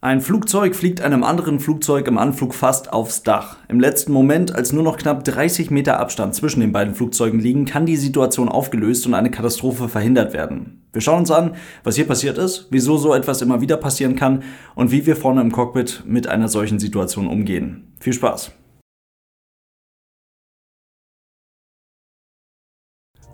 Ein Flugzeug fliegt einem anderen Flugzeug im Anflug fast aufs Dach. Im letzten Moment, als nur noch knapp 30 Meter Abstand zwischen den beiden Flugzeugen liegen, kann die Situation aufgelöst und eine Katastrophe verhindert werden. Wir schauen uns an, was hier passiert ist, wieso so etwas immer wieder passieren kann und wie wir vorne im Cockpit mit einer solchen Situation umgehen. Viel Spaß!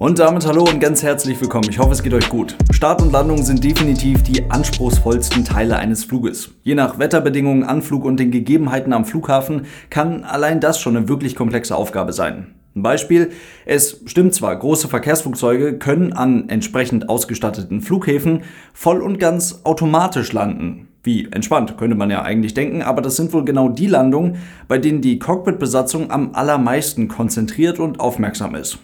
Und damit hallo und ganz herzlich willkommen. Ich hoffe, es geht euch gut. Start und Landung sind definitiv die anspruchsvollsten Teile eines Fluges. Je nach Wetterbedingungen, Anflug und den Gegebenheiten am Flughafen kann allein das schon eine wirklich komplexe Aufgabe sein. Ein Beispiel, es stimmt zwar, große Verkehrsflugzeuge können an entsprechend ausgestatteten Flughäfen voll und ganz automatisch landen. Wie entspannt, könnte man ja eigentlich denken, aber das sind wohl genau die Landungen, bei denen die Cockpitbesatzung am allermeisten konzentriert und aufmerksam ist.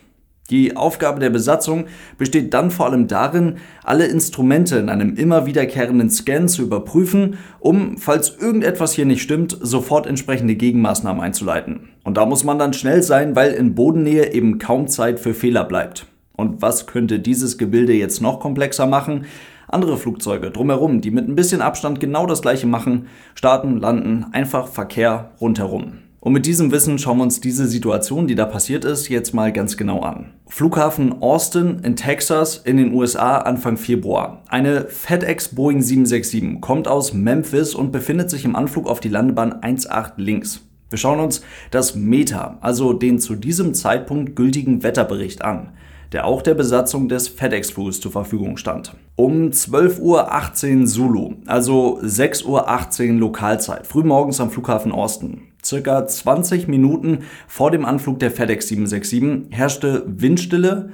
Die Aufgabe der Besatzung besteht dann vor allem darin, alle Instrumente in einem immer wiederkehrenden Scan zu überprüfen, um, falls irgendetwas hier nicht stimmt, sofort entsprechende Gegenmaßnahmen einzuleiten. Und da muss man dann schnell sein, weil in Bodennähe eben kaum Zeit für Fehler bleibt. Und was könnte dieses Gebilde jetzt noch komplexer machen? Andere Flugzeuge drumherum, die mit ein bisschen Abstand genau das gleiche machen, starten, landen, einfach Verkehr rundherum. Und mit diesem Wissen schauen wir uns diese Situation, die da passiert ist, jetzt mal ganz genau an. Flughafen Austin in Texas in den USA Anfang Februar. Eine FedEx Boeing 767 kommt aus Memphis und befindet sich im Anflug auf die Landebahn 18 links. Wir schauen uns das Meta, also den zu diesem Zeitpunkt gültigen Wetterbericht an der auch der Besatzung des FedEx-Fluges zur Verfügung stand. Um 12.18 Uhr Zulu, also 6.18 Uhr Lokalzeit, frühmorgens am Flughafen Austin, circa 20 Minuten vor dem Anflug der FedEx 767, herrschte Windstille,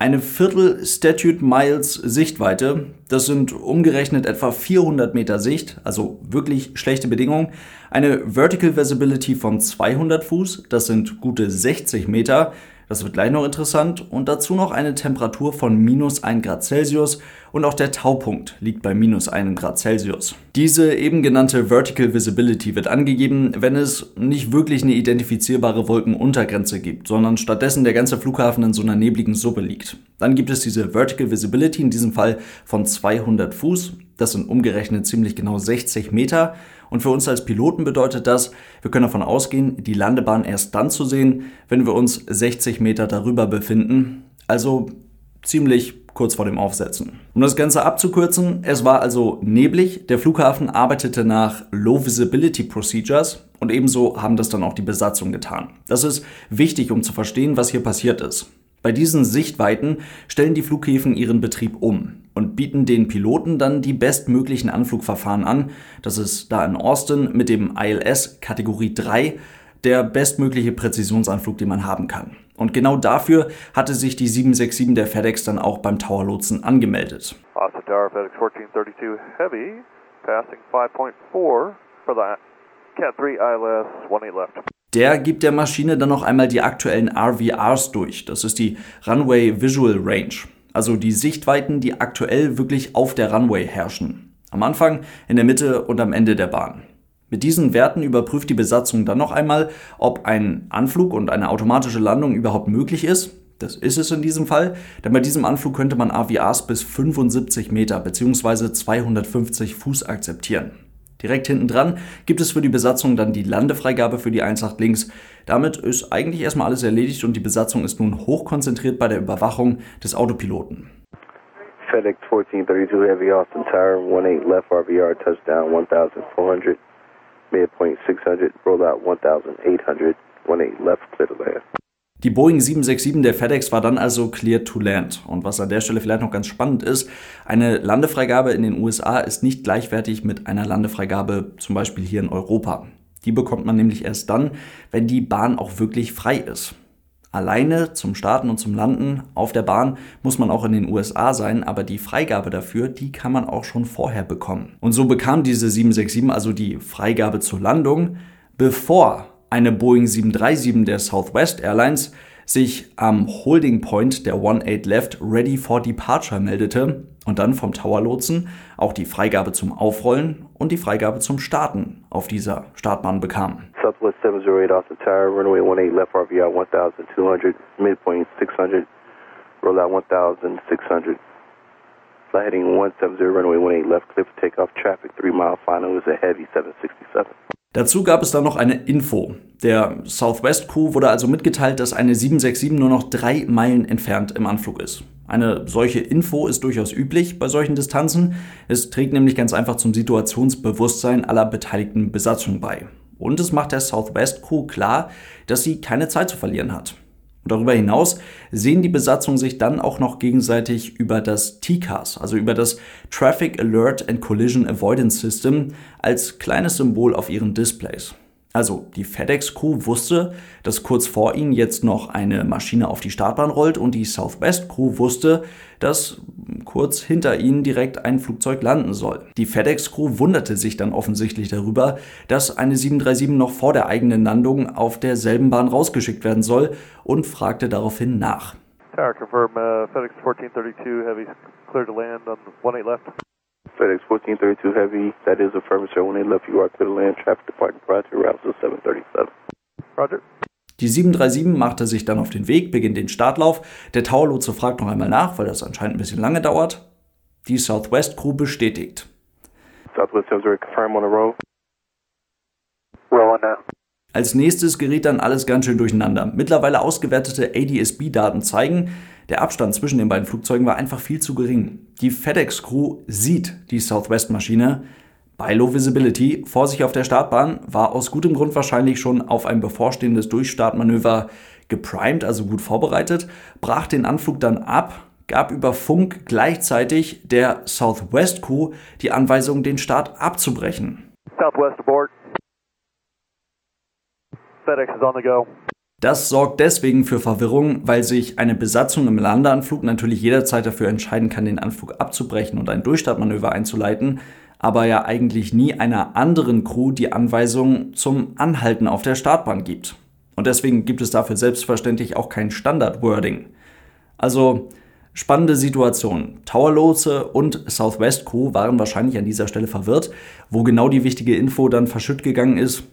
eine Viertel Statute Miles Sichtweite, das sind umgerechnet etwa 400 Meter Sicht, also wirklich schlechte Bedingungen, eine Vertical Visibility von 200 Fuß, das sind gute 60 Meter, das wird gleich noch interessant. Und dazu noch eine Temperatur von minus 1 Grad Celsius und auch der Taupunkt liegt bei minus 1 Grad Celsius. Diese eben genannte Vertical Visibility wird angegeben, wenn es nicht wirklich eine identifizierbare Wolkenuntergrenze gibt, sondern stattdessen der ganze Flughafen in so einer nebligen Suppe liegt. Dann gibt es diese Vertical Visibility, in diesem Fall von 200 Fuß. Das sind umgerechnet ziemlich genau 60 Meter. Und für uns als Piloten bedeutet das, wir können davon ausgehen, die Landebahn erst dann zu sehen, wenn wir uns 60 Meter darüber befinden. Also ziemlich kurz vor dem Aufsetzen. Um das Ganze abzukürzen, es war also neblig, der Flughafen arbeitete nach Low Visibility Procedures und ebenso haben das dann auch die Besatzung getan. Das ist wichtig, um zu verstehen, was hier passiert ist. Bei diesen Sichtweiten stellen die Flughäfen ihren Betrieb um und bieten den Piloten dann die bestmöglichen Anflugverfahren an. Das ist da in Austin mit dem ILS Kategorie 3 der bestmögliche Präzisionsanflug, den man haben kann. Und genau dafür hatte sich die 767 der FedEx dann auch beim Tower Lotsen angemeldet. Austin Tower FedEx 1432 Heavy, passing 5.4 for the Cat 3 ILS 18 left. Der gibt der Maschine dann noch einmal die aktuellen RVRs durch. Das ist die Runway Visual Range also die Sichtweiten, die aktuell wirklich auf der Runway herrschen. Am Anfang, in der Mitte und am Ende der Bahn. Mit diesen Werten überprüft die Besatzung dann noch einmal, ob ein Anflug und eine automatische Landung überhaupt möglich ist. Das ist es in diesem Fall, denn bei diesem Anflug könnte man AVAs bis 75 Meter bzw. 250 Fuß akzeptieren. Direkt hinten dran gibt es für die Besatzung dann die Landefreigabe für die 18 links. Damit ist eigentlich erstmal alles erledigt und die Besatzung ist nun hochkonzentriert bei der Überwachung des Autopiloten. FedEx 1432 Heavy Austin Tower 18 left RVR touchdown 1400 midpoint 600 rollout 1800 18 left clear to land. Die Boeing 767 der FedEx war dann also clear to land. Und was an der Stelle vielleicht noch ganz spannend ist, eine Landefreigabe in den USA ist nicht gleichwertig mit einer Landefreigabe zum Beispiel hier in Europa. Die bekommt man nämlich erst dann, wenn die Bahn auch wirklich frei ist. Alleine zum Starten und zum Landen auf der Bahn muss man auch in den USA sein, aber die Freigabe dafür, die kann man auch schon vorher bekommen. Und so bekam diese 767 also die Freigabe zur Landung, bevor eine Boeing 737 der Southwest Airlines sich am Holding Point der 18 Left Ready for Departure meldete und dann vom Tower Lotsen auch die Freigabe zum Aufrollen und die Freigabe zum Starten auf dieser Startbahn bekam. Southwest 708 off the tower, runway 18 left RVR 1200, midpoint 600, rollout 1600. Flight heading 170, runway 18 left, for takeoff, traffic 3 mile final is a heavy 767. Dazu gab es dann noch eine Info. Der Southwest Crew wurde also mitgeteilt, dass eine 767 nur noch drei Meilen entfernt im Anflug ist. Eine solche Info ist durchaus üblich bei solchen Distanzen. Es trägt nämlich ganz einfach zum Situationsbewusstsein aller beteiligten Besatzungen bei. Und es macht der Southwest Crew klar, dass sie keine Zeit zu verlieren hat. Und darüber hinaus sehen die Besatzungen sich dann auch noch gegenseitig über das TCAS, also über das Traffic Alert and Collision Avoidance System, als kleines Symbol auf ihren Displays. Also die FedEx-Crew wusste, dass kurz vor ihnen jetzt noch eine Maschine auf die Startbahn rollt und die Southwest-Crew wusste, dass kurz hinter ihnen direkt ein Flugzeug landen soll. Die FedEx-Crew wunderte sich dann offensichtlich darüber, dass eine 737 noch vor der eigenen Landung auf derselben Bahn rausgeschickt werden soll und fragte daraufhin nach. Tower confirm uh, FedEx 1432 heavy clear to land on 18 left. FedEx 1432 Heavy, that is affirmative. When they left, you are clear to land. Traffic departing prior to route 737. Roger. Die 737 machte sich dann auf den Weg, beginnt den Startlauf. Der Towerlotse fragt noch einmal nach, weil das anscheinend ein bisschen lange dauert. Die Southwest Crew bestätigt. Southwest 70, confirm on the roll. Roll on now. Als nächstes geriet dann alles ganz schön durcheinander. Mittlerweile ausgewertete ADS-B-Daten zeigen, der Abstand zwischen den beiden Flugzeugen war einfach viel zu gering. Die FedEx-Crew sieht die Southwest-Maschine bei Low Visibility vor sich auf der Startbahn, war aus gutem Grund wahrscheinlich schon auf ein bevorstehendes Durchstartmanöver geprimed, also gut vorbereitet, brach den Anflug dann ab, gab über Funk gleichzeitig der Southwest Crew die Anweisung, den Start abzubrechen. Southwest aboard. FedEx is on the go. Das sorgt deswegen für Verwirrung, weil sich eine Besatzung im Landeanflug natürlich jederzeit dafür entscheiden kann, den Anflug abzubrechen und ein Durchstartmanöver einzuleiten, aber ja eigentlich nie einer anderen Crew die Anweisung zum Anhalten auf der Startbahn gibt. Und deswegen gibt es dafür selbstverständlich auch kein Standard-Wording. Also spannende Situation. Towerlotse und Southwest Crew waren wahrscheinlich an dieser Stelle verwirrt. Wo genau die wichtige Info dann verschütt gegangen ist,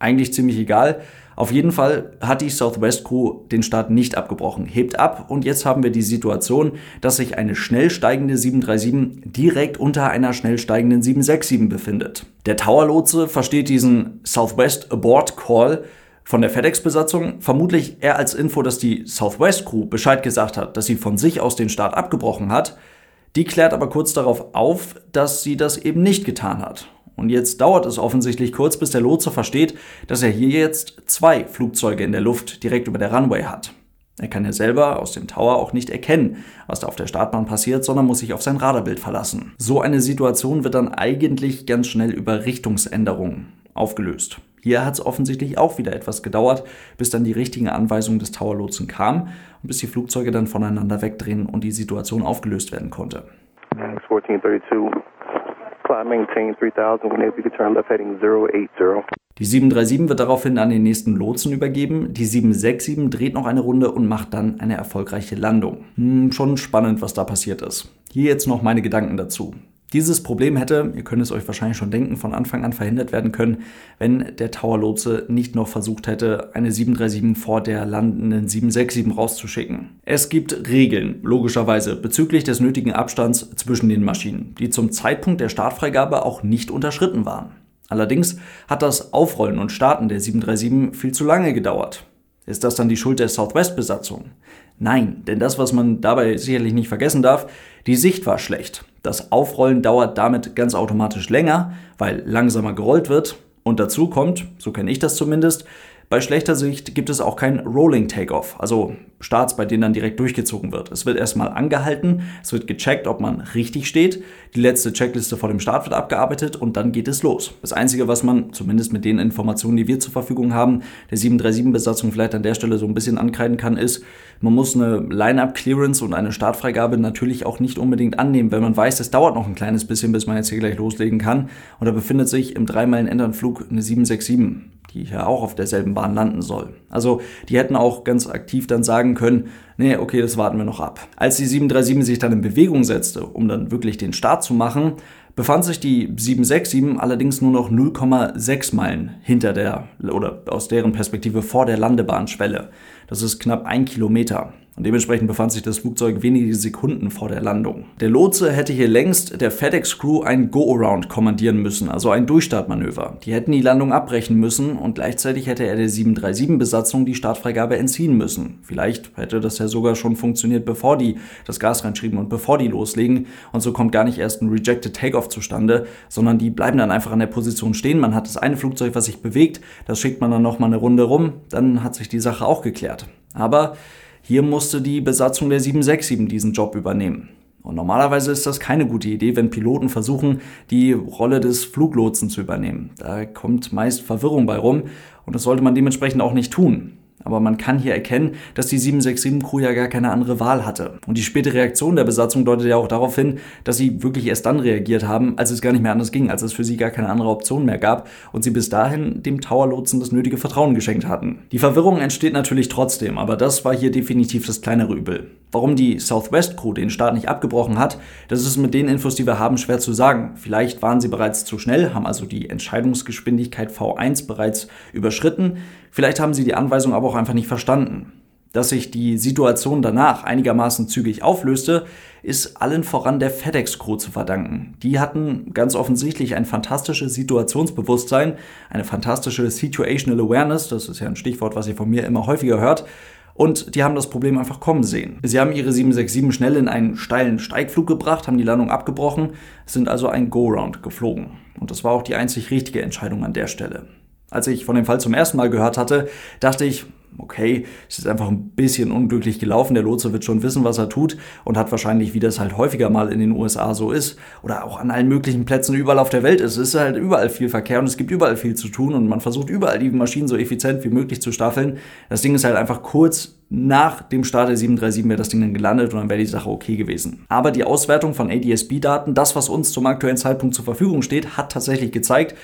eigentlich ziemlich egal. Auf jeden Fall hat die Southwest Crew den Start nicht abgebrochen, hebt ab und jetzt haben wir die Situation, dass sich eine schnell steigende 737 direkt unter einer schnell steigenden 767 befindet. Der Tower-Lotse versteht diesen Southwest Abort Call von der FedEx-Besatzung vermutlich eher als Info, dass die Southwest Crew Bescheid gesagt hat, dass sie von sich aus den Start abgebrochen hat. Die klärt aber kurz darauf auf, dass sie das eben nicht getan hat. Und jetzt dauert es offensichtlich kurz, bis der Lotse versteht, dass er hier jetzt zwei Flugzeuge in der Luft direkt über der Runway hat. Er kann ja selber aus dem Tower auch nicht erkennen, was da auf der Startbahn passiert, sondern muss sich auf sein Radarbild verlassen. So eine Situation wird dann eigentlich ganz schnell über Richtungsänderungen aufgelöst. Hier hat es offensichtlich auch wieder etwas gedauert, bis dann die richtigen Anweisungen des Towerlotsen kamen und bis die Flugzeuge dann voneinander wegdrehen und die Situation aufgelöst werden konnte. 1432 die 737 wird daraufhin an den nächsten Lotsen übergeben. Die 767 dreht noch eine Runde und macht dann eine erfolgreiche Landung. Hm, schon spannend, was da passiert ist. Hier jetzt noch meine Gedanken dazu. Dieses Problem hätte, ihr könnt es euch wahrscheinlich schon denken, von Anfang an verhindert werden können, wenn der Tower-Lotse nicht noch versucht hätte, eine 737 vor der landenden 767 rauszuschicken. Es gibt Regeln, logischerweise, bezüglich des nötigen Abstands zwischen den Maschinen, die zum Zeitpunkt der Startfreigabe auch nicht unterschritten waren. Allerdings hat das Aufrollen und Starten der 737 viel zu lange gedauert. Ist das dann die Schuld der Southwest-Besatzung? Nein, denn das, was man dabei sicherlich nicht vergessen darf, die Sicht war schlecht. Das Aufrollen dauert damit ganz automatisch länger, weil langsamer gerollt wird. Und dazu kommt, so kenne ich das zumindest, bei schlechter Sicht gibt es auch kein Rolling Takeoff, also Starts, bei denen dann direkt durchgezogen wird. Es wird erstmal angehalten, es wird gecheckt, ob man richtig steht, die letzte Checkliste vor dem Start wird abgearbeitet und dann geht es los. Das Einzige, was man, zumindest mit den Informationen, die wir zur Verfügung haben, der 737-Besatzung vielleicht an der Stelle so ein bisschen ankreiden kann, ist, man muss eine Line-Up-Clearance und eine Startfreigabe natürlich auch nicht unbedingt annehmen, wenn man weiß, es dauert noch ein kleines bisschen, bis man jetzt hier gleich loslegen kann. Und da befindet sich im Dreimeilen-Endernflug eine 767 die ja auch auf derselben Bahn landen soll. Also die hätten auch ganz aktiv dann sagen können, nee, okay, das warten wir noch ab. Als die 737 sich dann in Bewegung setzte, um dann wirklich den Start zu machen, befand sich die 767 allerdings nur noch 0,6 Meilen hinter der oder aus deren Perspektive vor der Landebahnschwelle. Das ist knapp ein Kilometer. Und dementsprechend befand sich das Flugzeug wenige Sekunden vor der Landung. Der Lotse hätte hier längst der FedEx-Crew ein Go-Around kommandieren müssen, also ein Durchstartmanöver. Die hätten die Landung abbrechen müssen und gleichzeitig hätte er der 737-Besatzung die Startfreigabe entziehen müssen. Vielleicht hätte das ja sogar schon funktioniert, bevor die das Gas reinschrieben und bevor die loslegen. Und so kommt gar nicht erst ein Rejected Takeoff zustande, sondern die bleiben dann einfach an der Position stehen. Man hat das eine Flugzeug, was sich bewegt, das schickt man dann nochmal eine Runde rum, dann hat sich die Sache auch geklärt. Aber hier musste die Besatzung der 767 diesen Job übernehmen. Und normalerweise ist das keine gute Idee, wenn Piloten versuchen, die Rolle des Fluglotsen zu übernehmen. Da kommt meist Verwirrung bei rum und das sollte man dementsprechend auch nicht tun. Aber man kann hier erkennen, dass die 767-Crew ja gar keine andere Wahl hatte. Und die späte Reaktion der Besatzung deutet ja auch darauf hin, dass sie wirklich erst dann reagiert haben, als es gar nicht mehr anders ging, als es für sie gar keine andere Option mehr gab und sie bis dahin dem Tower-Lotsen das nötige Vertrauen geschenkt hatten. Die Verwirrung entsteht natürlich trotzdem, aber das war hier definitiv das kleinere Übel. Warum die Southwest Crew den Start nicht abgebrochen hat, das ist mit den Infos, die wir haben, schwer zu sagen. Vielleicht waren sie bereits zu schnell, haben also die Entscheidungsgeschwindigkeit V1 bereits überschritten. Vielleicht haben sie die Anweisung aber auch einfach nicht verstanden. Dass sich die Situation danach einigermaßen zügig auflöste, ist allen voran der FedEx-Crew zu verdanken. Die hatten ganz offensichtlich ein fantastisches Situationsbewusstsein, eine fantastische Situational Awareness, das ist ja ein Stichwort, was ihr von mir immer häufiger hört, und die haben das Problem einfach kommen sehen. Sie haben ihre 767 schnell in einen steilen Steigflug gebracht, haben die Landung abgebrochen, sind also ein Go-Round geflogen. Und das war auch die einzig richtige Entscheidung an der Stelle. Als ich von dem Fall zum ersten Mal gehört hatte, dachte ich, okay, es ist einfach ein bisschen unglücklich gelaufen. Der Lotse wird schon wissen, was er tut und hat wahrscheinlich, wie das halt häufiger mal in den USA so ist oder auch an allen möglichen Plätzen überall auf der Welt ist. Es ist halt überall viel Verkehr und es gibt überall viel zu tun und man versucht überall die Maschinen so effizient wie möglich zu staffeln. Das Ding ist halt einfach kurz nach dem Start der 737 wäre das Ding dann gelandet und dann wäre die Sache okay gewesen. Aber die Auswertung von ADS-B-Daten, das, was uns zum aktuellen Zeitpunkt zur Verfügung steht, hat tatsächlich gezeigt,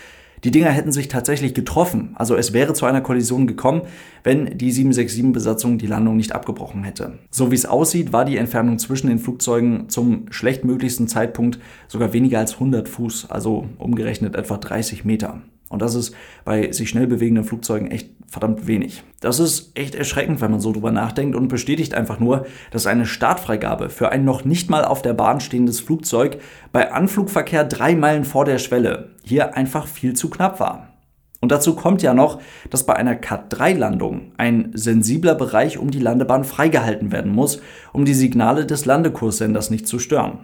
die Dinger hätten sich tatsächlich getroffen. Also es wäre zu einer Kollision gekommen, wenn die 767-Besatzung die Landung nicht abgebrochen hätte. So wie es aussieht, war die Entfernung zwischen den Flugzeugen zum schlechtmöglichsten Zeitpunkt sogar weniger als 100 Fuß, also umgerechnet etwa 30 Meter. Und das ist bei sich schnell bewegenden Flugzeugen echt verdammt wenig. Das ist echt erschreckend, wenn man so drüber nachdenkt und bestätigt einfach nur, dass eine Startfreigabe für ein noch nicht mal auf der Bahn stehendes Flugzeug bei Anflugverkehr drei Meilen vor der Schwelle hier einfach viel zu knapp war. Und dazu kommt ja noch, dass bei einer Cat-3-Landung ein sensibler Bereich um die Landebahn freigehalten werden muss, um die Signale des Landekurssenders nicht zu stören.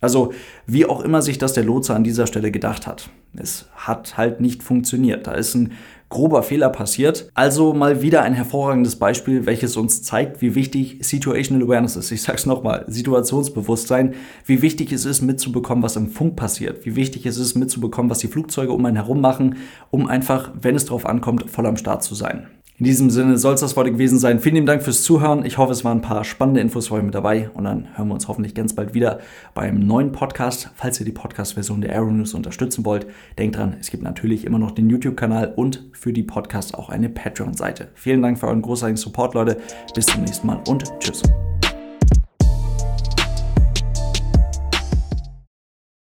Also wie auch immer sich das der Lotse an dieser Stelle gedacht hat. Es hat halt nicht funktioniert. Da ist ein grober Fehler passiert. Also mal wieder ein hervorragendes Beispiel, welches uns zeigt, wie wichtig Situational Awareness ist. Ich sag's nochmal, Situationsbewusstsein, wie wichtig es ist, mitzubekommen, was im Funk passiert, wie wichtig es ist, mitzubekommen, was die Flugzeuge um einen herum machen, um einfach, wenn es drauf ankommt, voll am Start zu sein. In diesem Sinne soll es das heute gewesen sein. Vielen lieben Dank fürs Zuhören. Ich hoffe, es waren ein paar spannende Infos für euch mit dabei und dann hören wir uns hoffentlich ganz bald wieder beim neuen Podcast. Falls ihr die Podcast-Version der Aero News unterstützen wollt, denkt dran, es gibt natürlich immer noch den YouTube-Kanal und für die Podcasts auch eine Patreon-Seite. Vielen Dank für euren großartigen Support, Leute. Bis zum nächsten Mal und tschüss.